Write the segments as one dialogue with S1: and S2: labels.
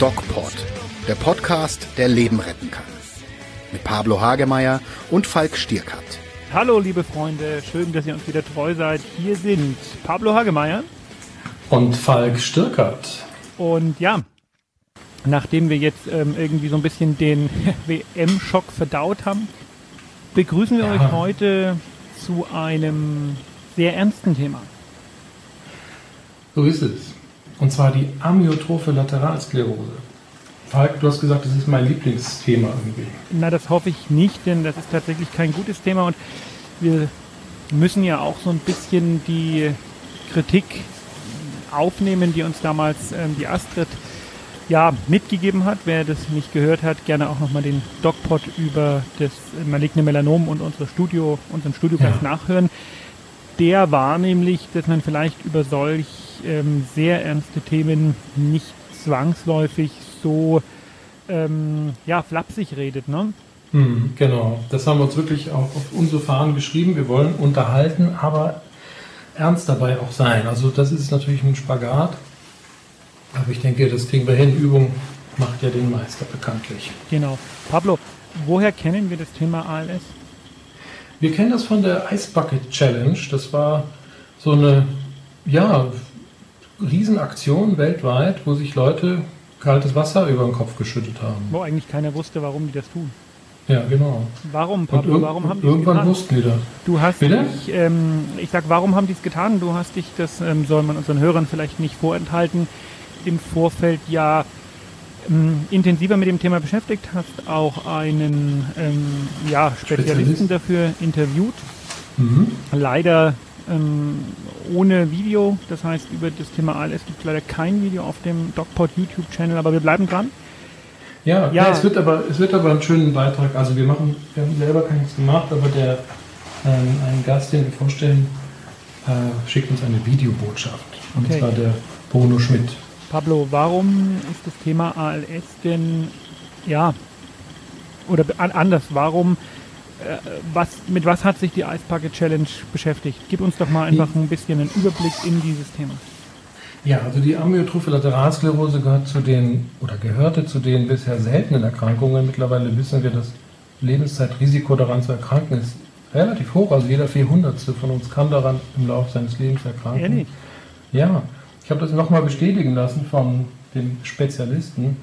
S1: DocPod, der Podcast, der Leben retten kann. Mit Pablo Hagemeyer und Falk Stierkat.
S2: Hallo liebe Freunde, schön, dass ihr uns wieder treu seid. Hier sind Pablo Hagemeyer
S3: und Falk Stierkat.
S2: Und ja, nachdem wir jetzt ähm, irgendwie so ein bisschen den WM-Schock verdaut haben, begrüßen wir ja. euch heute zu einem sehr ernsten Thema.
S3: So ist es. Und zwar die amyotrophe Lateralsklerose. Falk, du hast gesagt, das ist mein Lieblingsthema irgendwie.
S2: Na, das hoffe ich nicht, denn das ist tatsächlich kein gutes Thema und wir müssen ja auch so ein bisschen die Kritik aufnehmen, die uns damals ähm, die Astrid ja, mitgegeben hat. Wer das nicht gehört hat, gerne auch nochmal den DocPod über das maligne Melanom und unsere Studio, unseren Studiogast ja. nachhören. Der war nämlich, dass man vielleicht über solch ähm, sehr ernste Themen nicht zwangsläufig so ähm, ja, flapsig redet, ne?
S3: Hm, genau, das haben wir uns wirklich auch auf unsere Fahnen geschrieben. Wir wollen unterhalten, aber ernst dabei auch sein. Also das ist natürlich ein Spagat. Aber ich denke, das kriegen wir hin. Übung macht ja den Meister bekanntlich.
S2: Genau. Pablo, woher kennen wir das Thema ALS?
S3: Wir kennen das von der Ice Bucket Challenge. Das war so eine, ja, Riesenaktion weltweit, wo sich Leute kaltes Wasser über den Kopf geschüttet haben.
S2: Wo eigentlich keiner wusste, warum die das tun.
S3: Ja, genau.
S2: Warum, Pablo? Warum haben die
S3: Irgendwann getan? wussten die das.
S2: Du hast Bitte? dich, ähm, ich sag, warum haben die es getan? Du hast dich, das ähm, soll man unseren Hörern vielleicht nicht vorenthalten, im Vorfeld ja ähm, intensiver mit dem Thema beschäftigt, hast auch einen ähm, ja, Spezialisten Spezialist? dafür interviewt. Mhm. Leider ähm, ohne Video. Das heißt, über das Thema ALS gibt es leider kein Video auf dem DocPod YouTube-Channel, aber wir bleiben dran.
S3: Ja, ja. es, wird aber, es wird aber einen schönen Beitrag. Also wir machen, wir haben selber keins gemacht, aber der ähm, ein Gast, den wir vorstellen, äh, schickt uns eine Videobotschaft. Und okay. zwar der Bruno Schmidt.
S2: Pablo, warum ist das Thema ALS denn, ja, oder anders, warum was, mit was hat sich die Ice Bucket Challenge beschäftigt? Gib uns doch mal einfach ein bisschen einen Überblick in dieses Thema.
S3: Ja, also die Amyotrophe Lateralsklerose gehört zu den oder gehörte zu den bisher seltenen Erkrankungen. Mittlerweile wissen wir, das Lebenszeitrisiko daran zu erkranken ist relativ hoch. Also jeder Vierhundertste von uns kann daran im Laufe seines Lebens erkranken. Ehrlich? Ja, ich habe das nochmal bestätigen lassen von dem Spezialisten,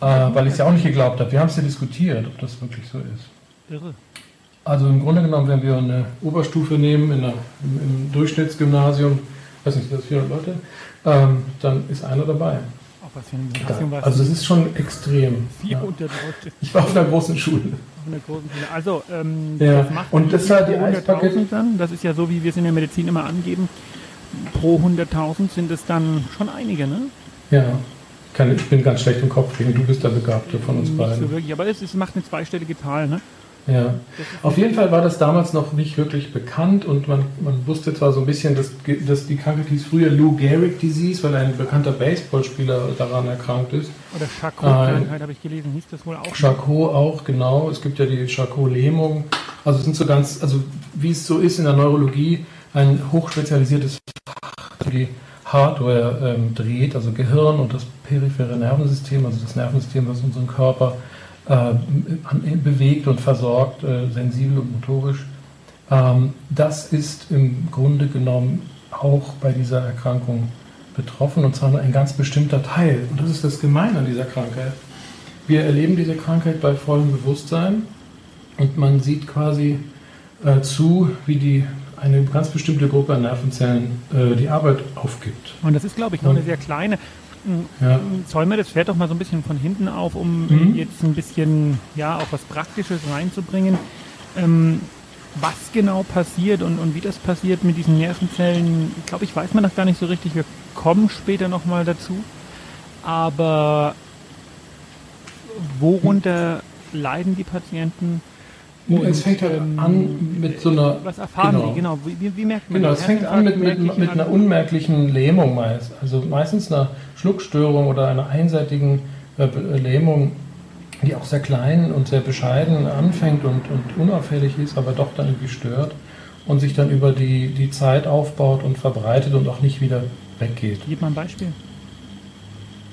S3: äh, weil ich es ja auch nicht geglaubt habe. Wir haben es ja diskutiert, ob das wirklich so ist. Irre. Also im Grunde genommen, wenn wir eine Oberstufe nehmen in einer, im, im Durchschnittsgymnasium, weiß nicht, das 400 Leute, ähm, dann ist einer dabei. Ja, Also es ist schon extrem. 400 ja. Leute. Ich war auf einer großen Schule. Auf einer
S2: großen Schule. Also ähm,
S3: ja. das macht und das war die
S2: dann. Das ist ja so, wie wir es in der Medizin immer angeben. Pro 100.000 sind es dann schon einige, ne?
S3: Ja. Ich bin ganz schlecht im Kopf, du bist der Begabte von uns
S2: Nicht
S3: beiden.
S2: So wirklich, aber es, es macht eine zweistellige Zahl, ne?
S3: Ja, auf jeden Fall war das damals noch nicht wirklich bekannt und man, man wusste zwar so ein bisschen, dass, dass die Krankheit hieß früher Lou Gehrig Disease, weil ein bekannter Baseballspieler daran erkrankt ist.
S2: Oder Charcot-Krankheit äh, habe ich gelesen, hieß das wohl auch?
S3: Charcot auch, genau. Es gibt ja die Charcot-Lähmung. Also es sind so ganz, also wie es so ist in der Neurologie, ein hochspezialisiertes Fach, die Hardware ähm, dreht, also Gehirn und das periphere Nervensystem, also das Nervensystem, was unseren Körper äh, bewegt und versorgt, äh, sensibel und motorisch. Ähm, das ist im Grunde genommen auch bei dieser Erkrankung betroffen und zwar nur ein ganz bestimmter Teil. Und das ist das Gemeine an dieser Krankheit. Wir erleben diese Krankheit bei vollem Bewusstsein und man sieht quasi äh, zu, wie die eine ganz bestimmte Gruppe an Nervenzellen äh, die Arbeit aufgibt.
S2: Und das ist, glaube ich, noch und, eine sehr kleine. Ja. Zäumen wir das Pferd doch mal so ein bisschen von hinten auf, um mhm. jetzt ein bisschen, ja, auch was Praktisches reinzubringen. Ähm, was genau passiert und, und wie das passiert mit diesen Nervenzellen, ich glaube, ich weiß man noch gar nicht so richtig. Wir kommen später nochmal dazu. Aber worunter leiden die Patienten?
S3: Und, es fängt halt ähm, an mit so einer.
S2: Was erfahren genau. die, genau? Wie, wie merkt man
S3: Genau, es fängt an mit, mit, mit einer unmerklichen Lähmung meist. Also meistens einer Schluckstörung oder einer einseitigen äh, Lähmung, die auch sehr klein und sehr bescheiden anfängt und, und unauffällig ist, aber doch dann irgendwie stört und sich dann über die, die Zeit aufbaut und verbreitet und auch nicht wieder weggeht.
S2: Gib mal ein Beispiel.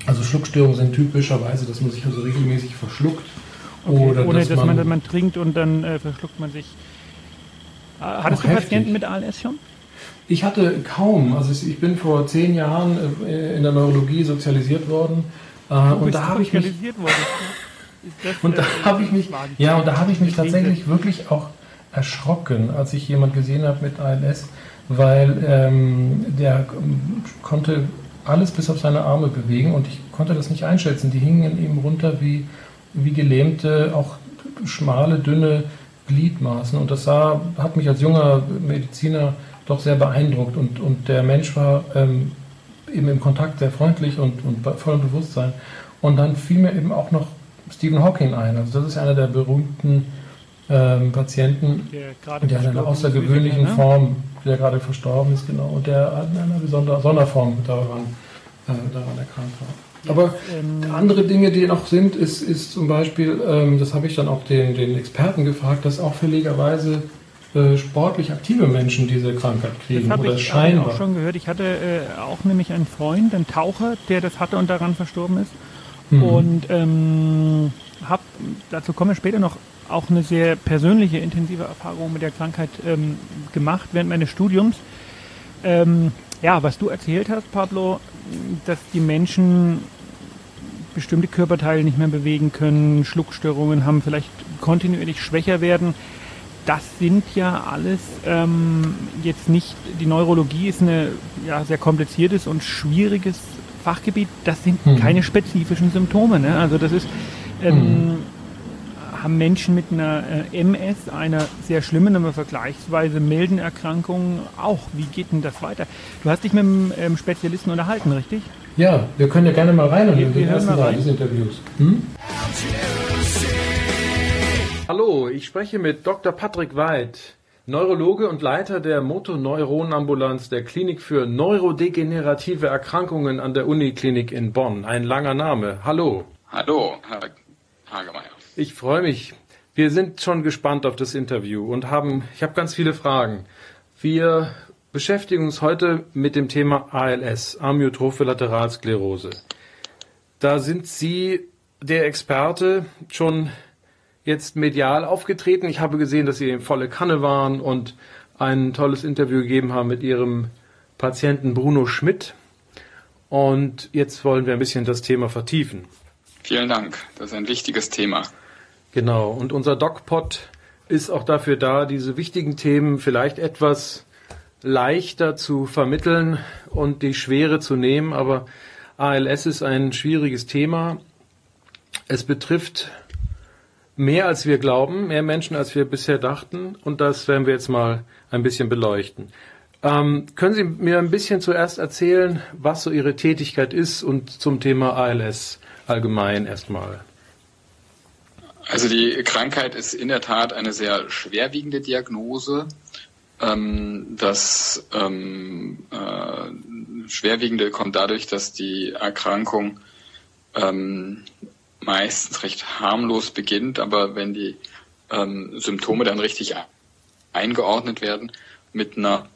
S3: Also Schluckstörungen sind typischerweise, dass man sich also regelmäßig verschluckt.
S2: Okay. Oder Ohne dass, dass man, man, man, trinkt und dann äh, verschluckt man sich. Äh, hattest du heftig. Patienten mit ALS schon?
S3: Ich hatte kaum. Also ich bin vor zehn Jahren äh, in der Neurologie sozialisiert worden. Äh, und da habe ich mich, und da äh, habe ich mich, ja, und da habe ich mich tatsächlich wirklich auch erschrocken, als ich jemand gesehen habe mit ALS, weil ähm, der konnte alles bis auf seine Arme bewegen und ich konnte das nicht einschätzen. Die hingen eben runter wie, wie gelähmte, auch schmale, dünne Gliedmaßen. Und das sah, hat mich als junger Mediziner doch sehr beeindruckt. Und, und der Mensch war ähm, eben im Kontakt sehr freundlich und, und voller Bewusstsein. Und dann fiel mir eben auch noch Stephen Hawking ein. Also das ist einer der berühmten ähm, Patienten, der, der in einer außergewöhnlichen ne? Form, der gerade verstorben ist, genau, und der in einer besonderen Sonderform daran, äh, daran erkrankt war. Aber ähm, andere Dinge, die noch sind, ist, ist zum Beispiel, ähm, das habe ich dann auch den, den Experten gefragt, dass auch fälligerweise äh, sportlich aktive Menschen diese Krankheit kriegen
S2: das oder ich, scheinbar. Ich auch schon gehört. Ich hatte äh, auch nämlich einen Freund, einen Taucher, der das hatte und daran verstorben ist. Mhm. Und ähm, habe, dazu komme ich später noch, auch eine sehr persönliche, intensive Erfahrung mit der Krankheit ähm, gemacht während meines Studiums. Ähm, ja, was du erzählt hast, Pablo, dass die Menschen bestimmte Körperteile nicht mehr bewegen können, Schluckstörungen haben, vielleicht kontinuierlich schwächer werden. Das sind ja alles ähm, jetzt nicht, die Neurologie ist ein ja, sehr kompliziertes und schwieriges Fachgebiet. Das sind hm. keine spezifischen Symptome. Ne? Also das ist, ähm, hm haben Menschen mit einer äh, MS, einer sehr schlimmen, aber vergleichsweise milden Erkrankung auch. Wie geht denn das weiter? Du hast dich mit einem ähm, Spezialisten unterhalten, richtig?
S3: Ja, wir können ja gerne mal rein in den ersten Teil des Interviews. Hm? Hallo, ich spreche mit Dr. Patrick Weid, Neurologe und Leiter der Motoneuronenambulanz der Klinik für neurodegenerative Erkrankungen an der Uniklinik in Bonn. Ein langer Name. Hallo.
S4: Hallo, Herr Hagemeyer.
S3: Ich freue mich. Wir sind schon gespannt auf das Interview und haben, ich habe ganz viele Fragen. Wir beschäftigen uns heute mit dem Thema ALS, Amyotrophe Lateralsklerose. Da sind Sie der Experte schon jetzt medial aufgetreten. Ich habe gesehen, dass Sie in volle Kanne waren und ein tolles Interview gegeben haben mit Ihrem Patienten Bruno Schmidt. Und jetzt wollen wir ein bisschen das Thema vertiefen.
S4: Vielen Dank. Das ist ein wichtiges Thema.
S3: Genau, und unser DocPod ist auch dafür da, diese wichtigen Themen vielleicht etwas leichter zu vermitteln und die Schwere zu nehmen. Aber ALS ist ein schwieriges Thema. Es betrifft mehr als wir glauben, mehr Menschen als wir bisher dachten. Und das werden wir jetzt mal ein bisschen beleuchten. Ähm, können Sie mir ein bisschen zuerst erzählen, was so Ihre Tätigkeit ist und zum Thema ALS allgemein erstmal?
S4: Also die Krankheit ist in der Tat eine sehr schwerwiegende Diagnose. Ähm, das ähm, äh, Schwerwiegende kommt dadurch, dass die Erkrankung ähm, meistens recht harmlos beginnt, aber wenn die Symptome dann richtig eingeordnet werden, mit einer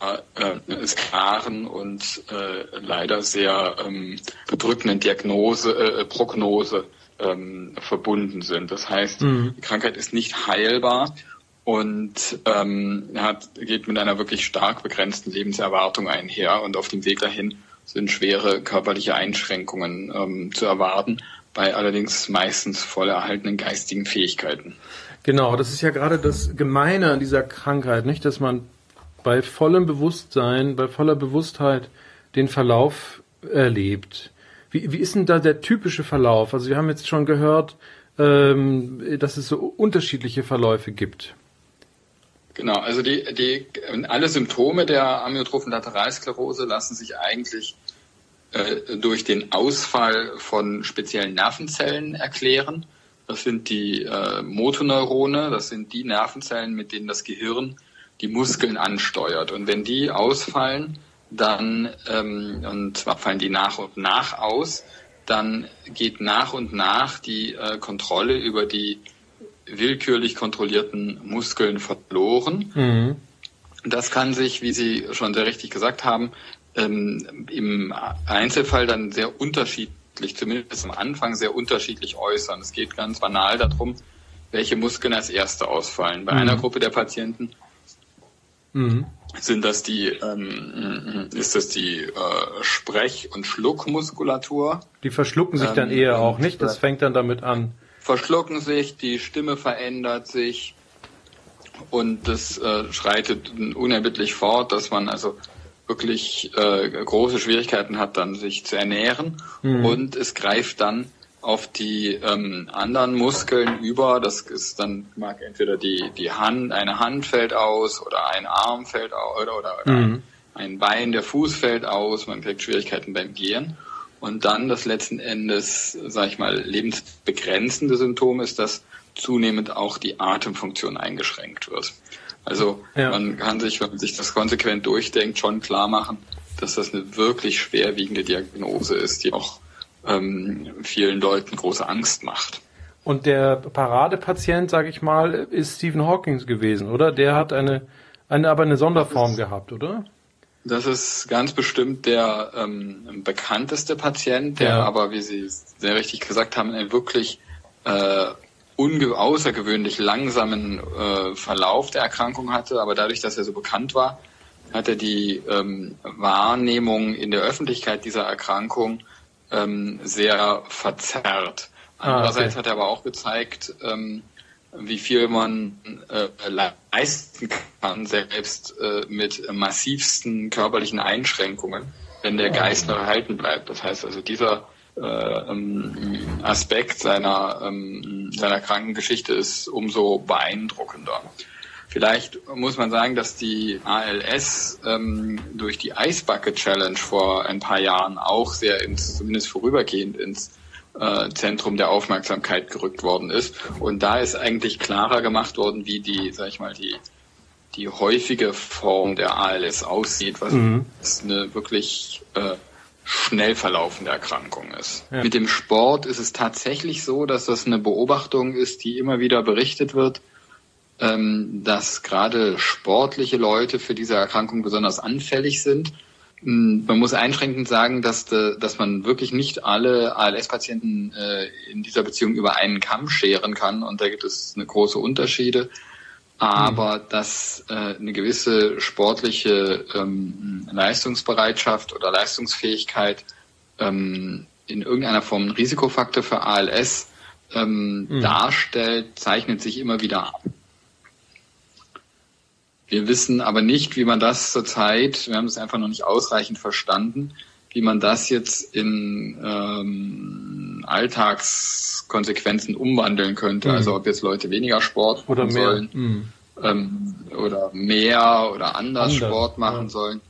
S4: äh, klaren und äh, leider sehr ähm, bedrückenden Diagnose, äh, Prognose ähm, verbunden sind. Das heißt, mhm. die Krankheit ist nicht heilbar und ähm, hat, geht mit einer wirklich stark begrenzten Lebenserwartung einher. Und auf dem Weg dahin sind schwere körperliche Einschränkungen ähm, zu erwarten, bei allerdings meistens voll erhaltenen geistigen Fähigkeiten.
S3: Genau, das ist ja gerade das Gemeine an dieser Krankheit, nicht, dass man bei vollem Bewusstsein, bei voller Bewusstheit den Verlauf erlebt. Wie, wie ist denn da der typische Verlauf? Also wir haben jetzt schon gehört, ähm, dass es so unterschiedliche Verläufe gibt.
S4: Genau, also die, die, alle Symptome der amyotrophen Lateralsklerose lassen sich eigentlich äh, durch den Ausfall von speziellen Nervenzellen erklären. Das sind die äh, Motoneurone, das sind die Nervenzellen, mit denen das Gehirn die Muskeln ansteuert. Und wenn die ausfallen, dann, ähm, und zwar fallen die nach und nach aus, dann geht nach und nach die äh, Kontrolle über die willkürlich kontrollierten Muskeln verloren. Mhm. Das kann sich, wie Sie schon sehr richtig gesagt haben, ähm, im Einzelfall dann sehr unterschiedlich, zumindest am Anfang sehr unterschiedlich äußern. Es geht ganz banal darum, welche Muskeln als erste ausfallen. Bei mhm. einer Gruppe der Patienten mhm. Sind das die, ähm, ist das die äh, Sprech- und Schluckmuskulatur.
S5: Die verschlucken sich dann ähm, eher auch nicht. Das fängt dann damit an.
S4: Verschlucken sich, die Stimme verändert sich und das äh, schreitet unerbittlich fort, dass man also wirklich äh, große Schwierigkeiten hat, dann sich zu ernähren mhm. und es greift dann auf die ähm, anderen Muskeln über. Das ist dann mag entweder die die Hand, eine Hand fällt aus oder ein Arm fällt aus oder oder, oder mhm. ein Bein, der Fuß fällt aus. Man kriegt Schwierigkeiten beim Gehen. Und dann das letzten Endes, sage ich mal, lebensbegrenzende Symptom ist, dass zunehmend auch die Atemfunktion eingeschränkt wird. Also ja. man kann sich, wenn man sich das konsequent durchdenkt, schon klar machen, dass das eine wirklich schwerwiegende Diagnose ist, die auch ähm, vielen Leuten große Angst macht.
S5: Und der Paradepatient, sage ich mal, ist Stephen Hawking gewesen, oder? Der hat eine, eine aber eine Sonderform ist, gehabt, oder?
S4: Das ist ganz bestimmt der ähm, bekannteste Patient, der ja. aber, wie Sie sehr richtig gesagt haben, einen wirklich äh, außergewöhnlich langsamen äh, Verlauf der Erkrankung hatte, aber dadurch, dass er so bekannt war, hat er die ähm, Wahrnehmung in der Öffentlichkeit dieser Erkrankung ähm, sehr verzerrt. Andererseits ah, okay. hat er aber auch gezeigt, ähm, wie viel man äh, leisten kann, selbst äh, mit massivsten körperlichen Einschränkungen, wenn der Geist noch erhalten bleibt. Das heißt also, dieser äh, ähm, Aspekt seiner, ähm, seiner Krankengeschichte ist umso beeindruckender. Vielleicht muss man sagen, dass die ALS ähm, durch die Ice Bucket Challenge vor ein paar Jahren auch sehr ins, zumindest vorübergehend ins äh, Zentrum der Aufmerksamkeit gerückt worden ist. Und da ist eigentlich klarer gemacht worden, wie die, sag ich mal, die die häufige Form der ALS aussieht, was mhm. eine wirklich äh, schnell verlaufende Erkrankung ist. Ja. Mit dem Sport ist es tatsächlich so, dass das eine Beobachtung ist, die immer wieder berichtet wird, dass gerade sportliche Leute für diese Erkrankung besonders anfällig sind. Hm, man muss einschränkend sagen, dass, de, dass man wirklich nicht alle ALS-Patienten äh, in dieser Beziehung über einen Kamm scheren kann und da gibt es eine große Unterschiede aber mhm. dass äh, eine gewisse sportliche ähm, Leistungsbereitschaft oder Leistungsfähigkeit ähm, in irgendeiner Form ein Risikofaktor für ALS ähm, mhm. darstellt, zeichnet sich immer wieder ab. Wir wissen aber nicht, wie man das zurzeit, wir haben es einfach noch nicht ausreichend verstanden, wie man das jetzt in ähm, Alltagskonsequenzen umwandeln könnte. Mhm. Also ob jetzt Leute weniger Sport
S5: machen
S4: sollen
S5: mhm.
S4: ähm, oder mehr oder anders, anders Sport machen ja. sollen,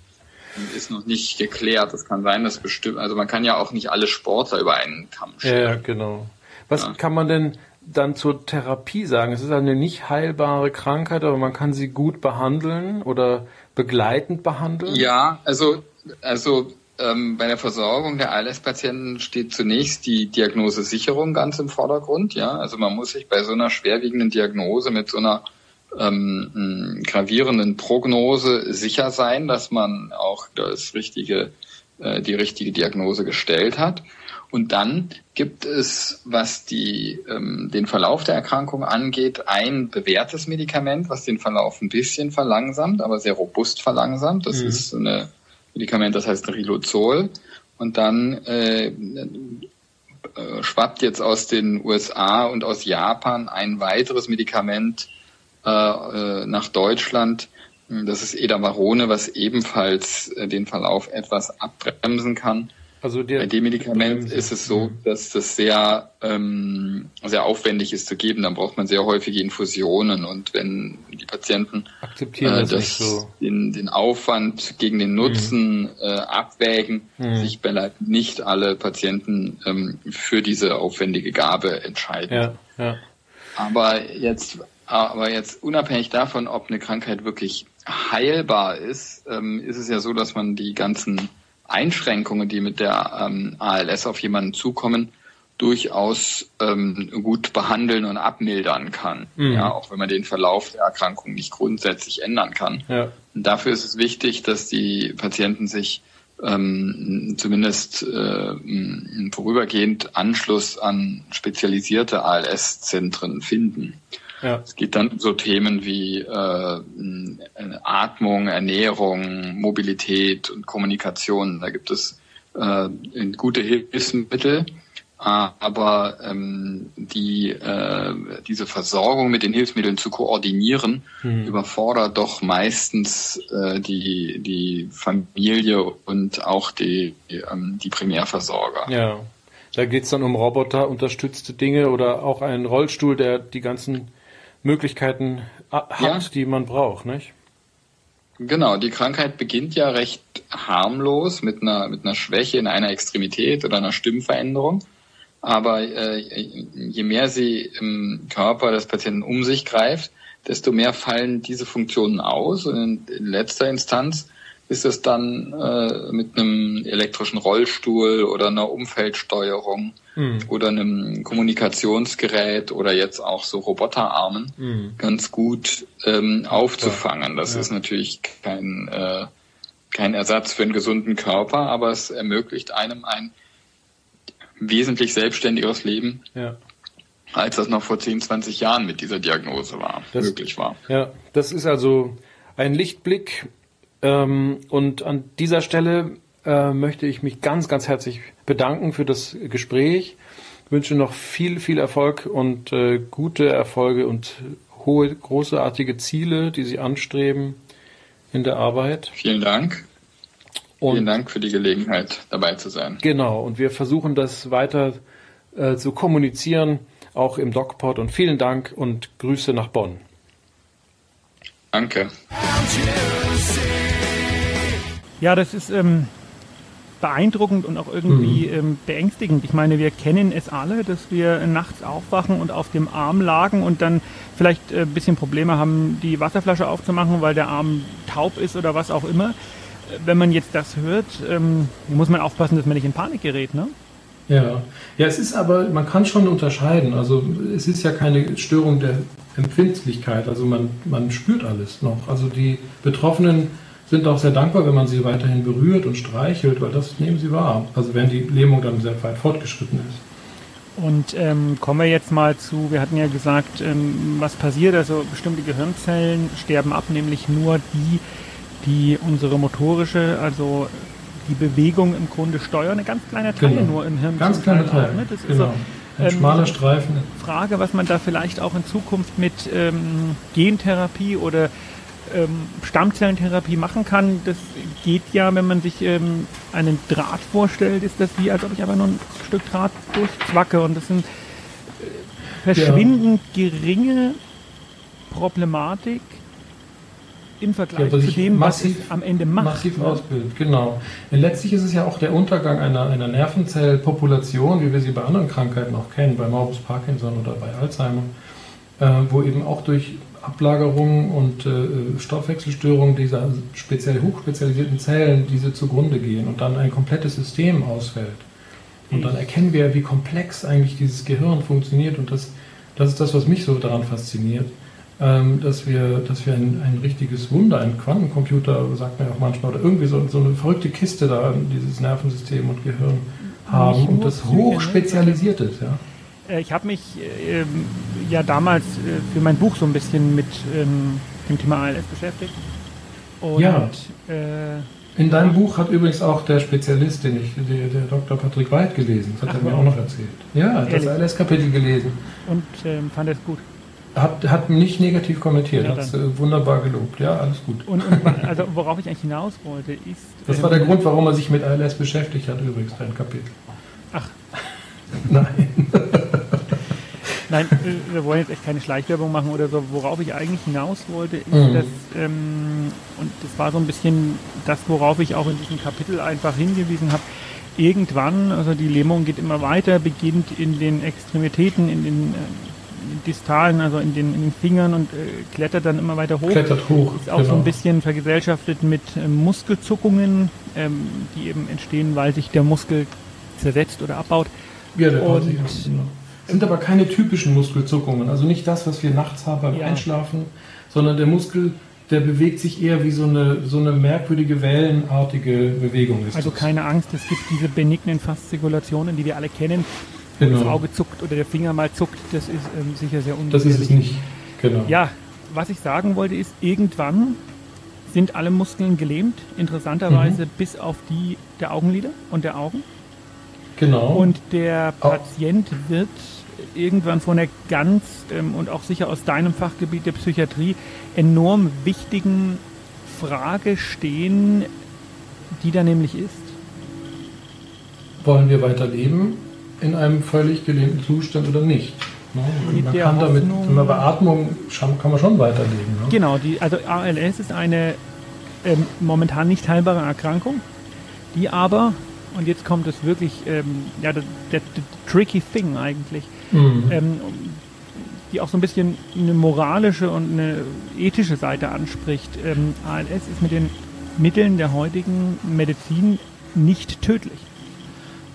S4: ist noch nicht geklärt. Das kann sein, dass bestimmt, also man kann ja auch nicht alle Sportler über einen Kamm
S5: stellen. Ja, genau. Was ja. kann man denn dann zur Therapie sagen? Es ist eine nicht heilbare Krankheit, aber man kann sie gut behandeln oder begleitend behandeln?
S4: Ja, also, also ähm, bei der Versorgung der ALS-Patienten steht zunächst die Diagnosesicherung ganz im Vordergrund. Ja, also man muss sich bei so einer schwerwiegenden Diagnose mit so einer ähm, gravierenden Prognose sicher sein, dass man auch das richtige, äh, die richtige Diagnose gestellt hat. Und dann gibt es, was die, ähm, den Verlauf der Erkrankung angeht, ein bewährtes Medikament, was den Verlauf ein bisschen verlangsamt, aber sehr robust verlangsamt. Das mhm. ist eine Medikament, das heißt Riluzol. Und dann äh, äh, schwappt jetzt aus den USA und aus Japan ein weiteres Medikament äh, äh nach Deutschland. Das ist Edamarone, was ebenfalls äh, den Verlauf etwas abbremsen kann. Also der, Bei dem Medikament ist es so, mhm. dass das sehr, ähm, sehr aufwendig ist zu geben. Dann braucht man sehr häufige Infusionen und wenn die Patienten
S5: akzeptieren äh, das, so.
S4: den, den Aufwand gegen den Nutzen mhm. äh, abwägen, mhm. sich beileibe nicht alle Patienten ähm, für diese aufwendige Gabe entscheiden.
S5: Ja, ja.
S4: Aber jetzt, aber jetzt unabhängig davon, ob eine Krankheit wirklich heilbar ist, ähm, ist es ja so, dass man die ganzen Einschränkungen, die mit der ähm, ALS auf jemanden zukommen, durchaus ähm, gut behandeln und abmildern kann. Mhm. Ja, auch wenn man den Verlauf der Erkrankung nicht grundsätzlich ändern kann.
S5: Ja.
S4: Dafür ist es wichtig, dass die Patienten sich ähm, zumindest äh, vorübergehend Anschluss an spezialisierte ALS-Zentren finden. Ja. Es geht dann so Themen wie äh, Atmung, Ernährung, Mobilität und Kommunikation. Da gibt es äh, gute Hilfsmittel aber ähm, die, äh, diese Versorgung mit den Hilfsmitteln zu koordinieren, hm. überfordert doch meistens äh, die, die Familie und auch die, die, ähm, die Primärversorger.
S5: Ja, da geht's dann um roboterunterstützte Dinge oder auch einen Rollstuhl, der die ganzen Möglichkeiten hat, ja. die man braucht, nicht?
S4: Genau, die Krankheit beginnt ja recht harmlos mit einer, mit einer Schwäche in einer Extremität oder einer Stimmveränderung. Aber äh, je mehr sie im Körper des Patienten um sich greift, desto mehr fallen diese Funktionen aus. Und in, in letzter Instanz ist es dann äh, mit einem elektrischen Rollstuhl oder einer Umfeldsteuerung mhm. oder einem Kommunikationsgerät oder jetzt auch so Roboterarmen mhm. ganz gut ähm, aufzufangen. Das ja. ist natürlich kein, äh, kein Ersatz für einen gesunden Körper, aber es ermöglicht einem ein wesentlich selbstständigeres Leben, ja. als das noch vor 10, 20 Jahren mit dieser Diagnose war,
S5: das,
S4: möglich war.
S5: Ja, das ist also ein Lichtblick. Ähm, und an dieser Stelle äh, möchte ich mich ganz, ganz herzlich bedanken für das Gespräch. Ich wünsche noch viel, viel Erfolg und äh, gute Erfolge und hohe, großartige Ziele, die Sie anstreben in der Arbeit.
S4: Vielen Dank. Und Vielen Dank für die Gelegenheit, dabei zu sein.
S5: Genau, und wir versuchen das weiter äh, zu kommunizieren, auch im DocPod. Und vielen Dank und Grüße nach Bonn.
S4: Danke.
S2: Ja, das ist ähm, beeindruckend und auch irgendwie mhm. ähm, beängstigend. Ich meine, wir kennen es alle, dass wir nachts aufwachen und auf dem Arm lagen und dann vielleicht äh, ein bisschen Probleme haben, die Wasserflasche aufzumachen, weil der Arm taub ist oder was auch immer wenn man jetzt das hört, ähm, muss man aufpassen, dass man nicht in Panik gerät, ne?
S3: Ja. ja, es ist aber, man kann schon unterscheiden. Also es ist ja keine Störung der Empfindlichkeit. Also man, man spürt alles noch. Also die Betroffenen sind auch sehr dankbar, wenn man sie weiterhin berührt und streichelt, weil das nehmen sie wahr. Also wenn die Lähmung dann sehr weit fortgeschritten ist.
S2: Und ähm, kommen wir jetzt mal zu, wir hatten ja gesagt, ähm, was passiert, also bestimmte Gehirnzellen sterben ab, nämlich nur die, die unsere motorische, also die Bewegung im Grunde steuern. Eine ganz kleine Teil genau. nur im Hirn.
S3: Ganz kleine Teil. Ne? Das genau. ist so, ein ähm, schmaler Streifen.
S2: Frage, was man da vielleicht auch in Zukunft mit ähm, Gentherapie oder ähm, Stammzellentherapie machen kann. Das geht ja, wenn man sich ähm, einen Draht vorstellt, ist das wie, als ob ich aber nur ein Stück Draht durchzwacke. Und das sind äh, verschwindend ja. geringe Problematik im Vergleich ja, zu dem, massiv, was es am Ende macht.
S3: Massiv ne? ausbildet, genau. Und letztlich ist es ja auch der Untergang einer, einer Nervenzellpopulation, wie wir sie bei anderen Krankheiten auch kennen, bei Morbus Parkinson oder bei Alzheimer, äh, wo eben auch durch Ablagerungen und äh, Stoffwechselstörungen dieser speziell hochspezialisierten Zellen diese zugrunde gehen und dann ein komplettes System ausfällt. Und dann erkennen wir, wie komplex eigentlich dieses Gehirn funktioniert und das, das ist das, was mich so daran fasziniert ähm, dass wir, dass wir ein, ein richtiges Wunder, ein Quantencomputer, sagt man ja auch manchmal, oder irgendwie so, so eine verrückte Kiste da, dieses Nervensystem und Gehirn haben und das hoch spezialisiert ist. Ja.
S2: Äh, ich habe mich äh, ja damals äh, für mein Buch so ein bisschen mit ähm, dem Thema ALS beschäftigt.
S3: Und, ja. Äh, in deinem Buch hat übrigens auch der Spezialist, den ich, der, der Dr. Patrick Weid gelesen, das hat Ach, er mir auch noch erzählt. Ja, das ALS-Kapitel gelesen.
S2: Und ähm, fand es gut.
S3: Hat, hat nicht negativ kommentiert, ja, hat äh, wunderbar gelobt. Ja, alles gut.
S2: Und, und, also worauf ich eigentlich hinaus wollte, ist.
S3: Das war der ähm, Grund, warum er sich mit ALS beschäftigt hat, übrigens, dein Kapitel.
S2: Ach.
S3: Nein.
S2: Nein, äh, wir wollen jetzt echt keine Schleichwerbung machen oder so. Worauf ich eigentlich hinaus wollte, ist, mhm. dass, ähm, und das war so ein bisschen das, worauf ich auch in diesem Kapitel einfach hingewiesen habe, irgendwann, also die Lähmung geht immer weiter, beginnt in den Extremitäten, in den äh, Distalen, also in den, in den Fingern und äh, klettert dann immer weiter hoch.
S3: Klettert hoch.
S2: Ist auch genau. so ein bisschen vergesellschaftet mit äh, Muskelzuckungen, ähm, die eben entstehen, weil sich der Muskel zersetzt oder abbaut.
S3: Ja, der und, sich, genau. Sind aber keine typischen Muskelzuckungen, also nicht das, was wir nachts haben beim ja. Einschlafen, sondern der Muskel der bewegt sich eher wie so eine, so eine merkwürdige wellenartige Bewegung.
S2: also das. keine Angst, es gibt diese benignen Faszikulationen, die wir alle kennen. Genau. Das Auge zuckt oder der Finger mal zuckt, das ist ähm, sicher sehr ungefährlich.
S3: Das ist es nicht, genau.
S2: Ja, was ich sagen wollte ist, irgendwann sind alle Muskeln gelähmt, interessanterweise mhm. bis auf die der Augenlider und der Augen.
S3: Genau.
S2: Und der Patient wird irgendwann von der ganz ähm, und auch sicher aus deinem Fachgebiet der Psychiatrie enorm wichtigen Frage stehen, die da nämlich ist.
S3: Wollen wir weiterleben in einem völlig gelähmten Zustand oder nicht? Ne? Man kann damit, mit einer Beatmung kann man schon weiterleben. Ne?
S2: Genau, die, also ALS ist eine ähm, momentan nicht heilbare Erkrankung, die aber, und jetzt kommt es wirklich, ähm, ja, der, der, der, tricky thing eigentlich, mhm. ähm, die auch so ein bisschen eine moralische und eine ethische Seite anspricht. Ähm, ALS ist mit den Mitteln der heutigen Medizin nicht tödlich.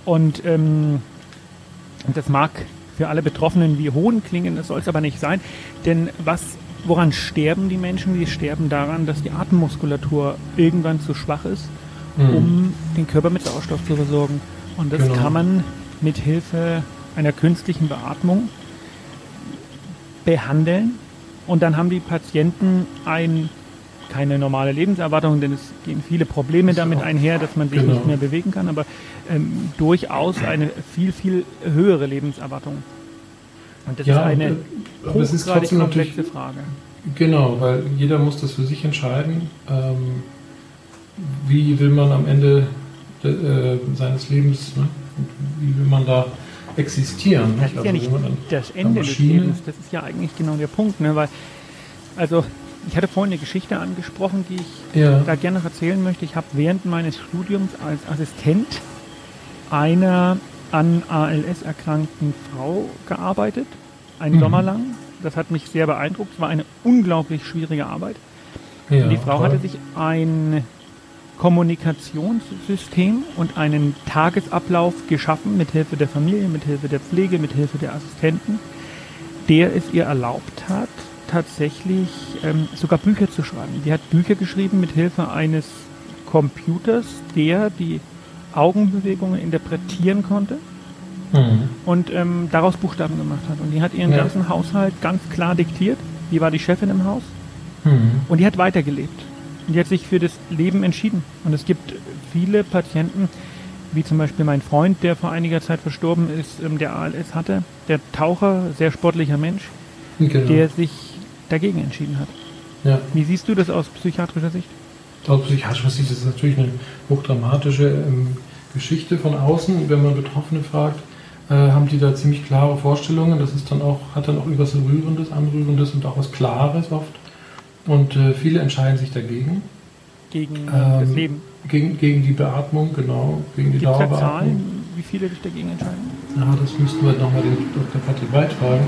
S2: Und ähm, das mag für alle Betroffenen wie Hohn klingen, das soll es aber nicht sein. Denn was, woran sterben die Menschen? Die sterben daran, dass die Atemmuskulatur irgendwann zu schwach ist, mhm. um den Körper mit Sauerstoff zu versorgen. Und das genau. kann man mit Hilfe einer künstlichen Beatmung behandeln. Und dann haben die Patienten ein, keine normale Lebenserwartung, denn es gehen viele Probleme damit einher, dass man sich genau. nicht mehr bewegen kann, aber ähm, durchaus eine viel, viel höhere Lebenserwartung. Und das ja, ist eine hochgradig komplexe Frage.
S3: Genau, weil jeder muss das für sich entscheiden. Ähm, wie will man am Ende de, äh, seines Lebens, ne? wie will man da existieren.
S2: Das ist also ja nicht das Ende des Lebens, das ist ja eigentlich genau der Punkt, ne? weil, also ich hatte vorhin eine Geschichte angesprochen, die ich ja. da gerne noch erzählen möchte. Ich habe während meines Studiums als Assistent einer an ALS erkrankten Frau gearbeitet, einen mhm. Sommer lang. Das hat mich sehr beeindruckt. Es war eine unglaublich schwierige Arbeit. Ja, die Frau toll. hatte sich ein Kommunikationssystem und einen Tagesablauf geschaffen mit Hilfe der Familie, mit Hilfe der Pflege, mit Hilfe der Assistenten, der es ihr erlaubt hat, tatsächlich ähm, sogar Bücher zu schreiben. Die hat Bücher geschrieben mit Hilfe eines Computers, der die Augenbewegungen interpretieren konnte mhm. und ähm, daraus Buchstaben gemacht hat. Und die hat ihren ja. ganzen Haushalt ganz klar diktiert. Die war die Chefin im Haus mhm. und die hat weitergelebt. Und die hat sich für das Leben entschieden. Und es gibt viele Patienten, wie zum Beispiel mein Freund, der vor einiger Zeit verstorben ist, ähm, der ALS hatte, der Taucher, sehr sportlicher Mensch, genau. der sich dagegen entschieden hat. Ja. Wie siehst du das aus psychiatrischer Sicht?
S3: Aus psychiatrischer Sicht ist es natürlich eine hochdramatische ähm, Geschichte von außen. Wenn man Betroffene fragt, äh, haben die da ziemlich klare Vorstellungen. Das ist dann auch, hat dann auch etwas Rührendes, Anrührendes und auch was Klares oft. Und äh, viele entscheiden sich dagegen.
S2: Gegen ähm, das Leben?
S3: Gegen, gegen die Beatmung, genau. Gegen die
S2: Dauerbeatmung. Es Zahlen, wie viele sich dagegen entscheiden?
S3: Ja, das müssten wir nochmal den Dr. Patrick Weit fragen.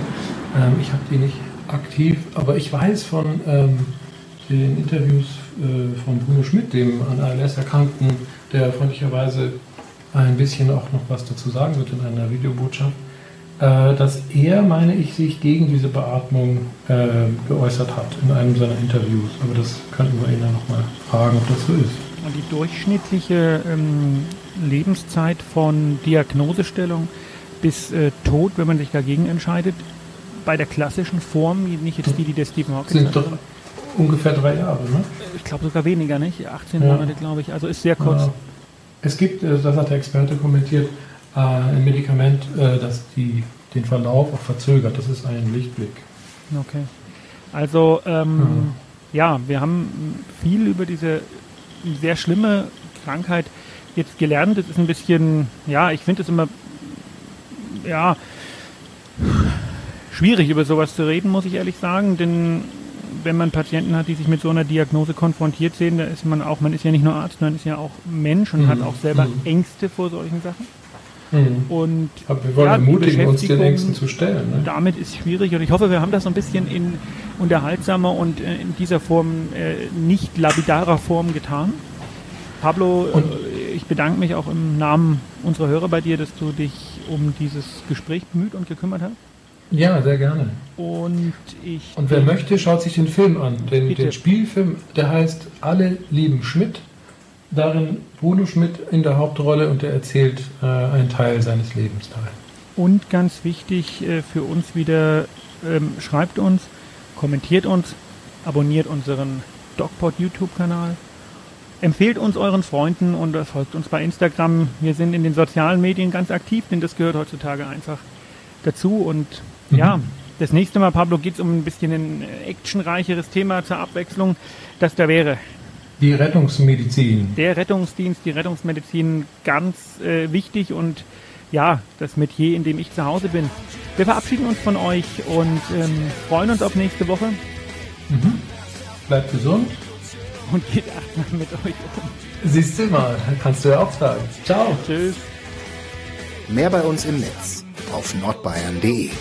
S3: Ähm, ich habe die nicht aktiv, aber ich weiß von ähm, den Interviews äh, von Bruno Schmidt, dem an ALS Erkrankten, der freundlicherweise ein bisschen auch noch was dazu sagen wird in einer Videobotschaft, dass er, meine ich, sich gegen diese Beatmung äh, geäußert hat in einem seiner Interviews. Aber das könnten wir ihn ja nochmal fragen, ob das so ist.
S2: Die durchschnittliche ähm, Lebenszeit von Diagnosestellung bis äh, Tod, wenn man sich dagegen entscheidet, bei der klassischen Form, nicht jetzt die, die der Stephen Hawking
S3: Sind doch ungefähr drei Jahre, ne?
S2: Ich glaube sogar weniger, nicht? 18 ja. Monate, glaube ich. Also ist sehr kurz. Ja.
S3: Es gibt, äh, das hat der Experte kommentiert, äh, ein Medikament, äh, das die, den Verlauf auch verzögert. Das ist ein Lichtblick.
S2: Okay. Also, ähm, ja. ja, wir haben viel über diese sehr schlimme Krankheit jetzt gelernt. Es ist ein bisschen, ja, ich finde es immer, ja, schwierig über sowas zu reden, muss ich ehrlich sagen, denn wenn man Patienten hat, die sich mit so einer Diagnose konfrontiert sehen, da ist man auch, man ist ja nicht nur Arzt, man ist ja auch Mensch und mhm. hat auch selber mhm. Ängste vor solchen Sachen. Mhm. Und
S3: Aber wir wollen ja, ermutigen, uns den Ängsten zu stellen. Ne?
S2: Damit ist schwierig und ich hoffe, wir haben das so ein bisschen in unterhaltsamer und äh, in dieser Form, äh, nicht lapidarer Form getan. Pablo, und äh, ich bedanke mich auch im Namen unserer Hörer bei dir, dass du dich um dieses Gespräch bemüht und gekümmert hast.
S3: Ja, sehr gerne.
S2: Und ich.
S3: Und wer möchte, schaut sich den Film an. Den, den Spielfilm, der heißt Alle lieben Schmidt. Darin Bruno Schmidt in der Hauptrolle und der erzählt äh, einen Teil seines Lebens darin.
S2: Und ganz wichtig äh, für uns wieder, ähm, schreibt uns, kommentiert uns, abonniert unseren DocPod YouTube-Kanal, empfehlt uns euren Freunden und folgt uns bei Instagram. Wir sind in den sozialen Medien ganz aktiv, denn das gehört heutzutage einfach dazu. Und mhm. ja, das nächste Mal, Pablo, geht es um ein bisschen ein actionreicheres Thema zur Abwechslung, das da wäre.
S3: Die Rettungsmedizin.
S2: Der Rettungsdienst, die Rettungsmedizin, ganz äh, wichtig und ja, das Metier, in dem ich zu Hause bin. Wir verabschieden uns von euch und ähm, freuen uns auf nächste Woche.
S3: Mhm. Bleibt gesund.
S2: Und geht achtsam mit euch um.
S3: Siehst du mal, kannst du ja auch sagen. Ciao.
S2: Tschüss.
S1: Mehr bei uns im Netz auf nordbayern.de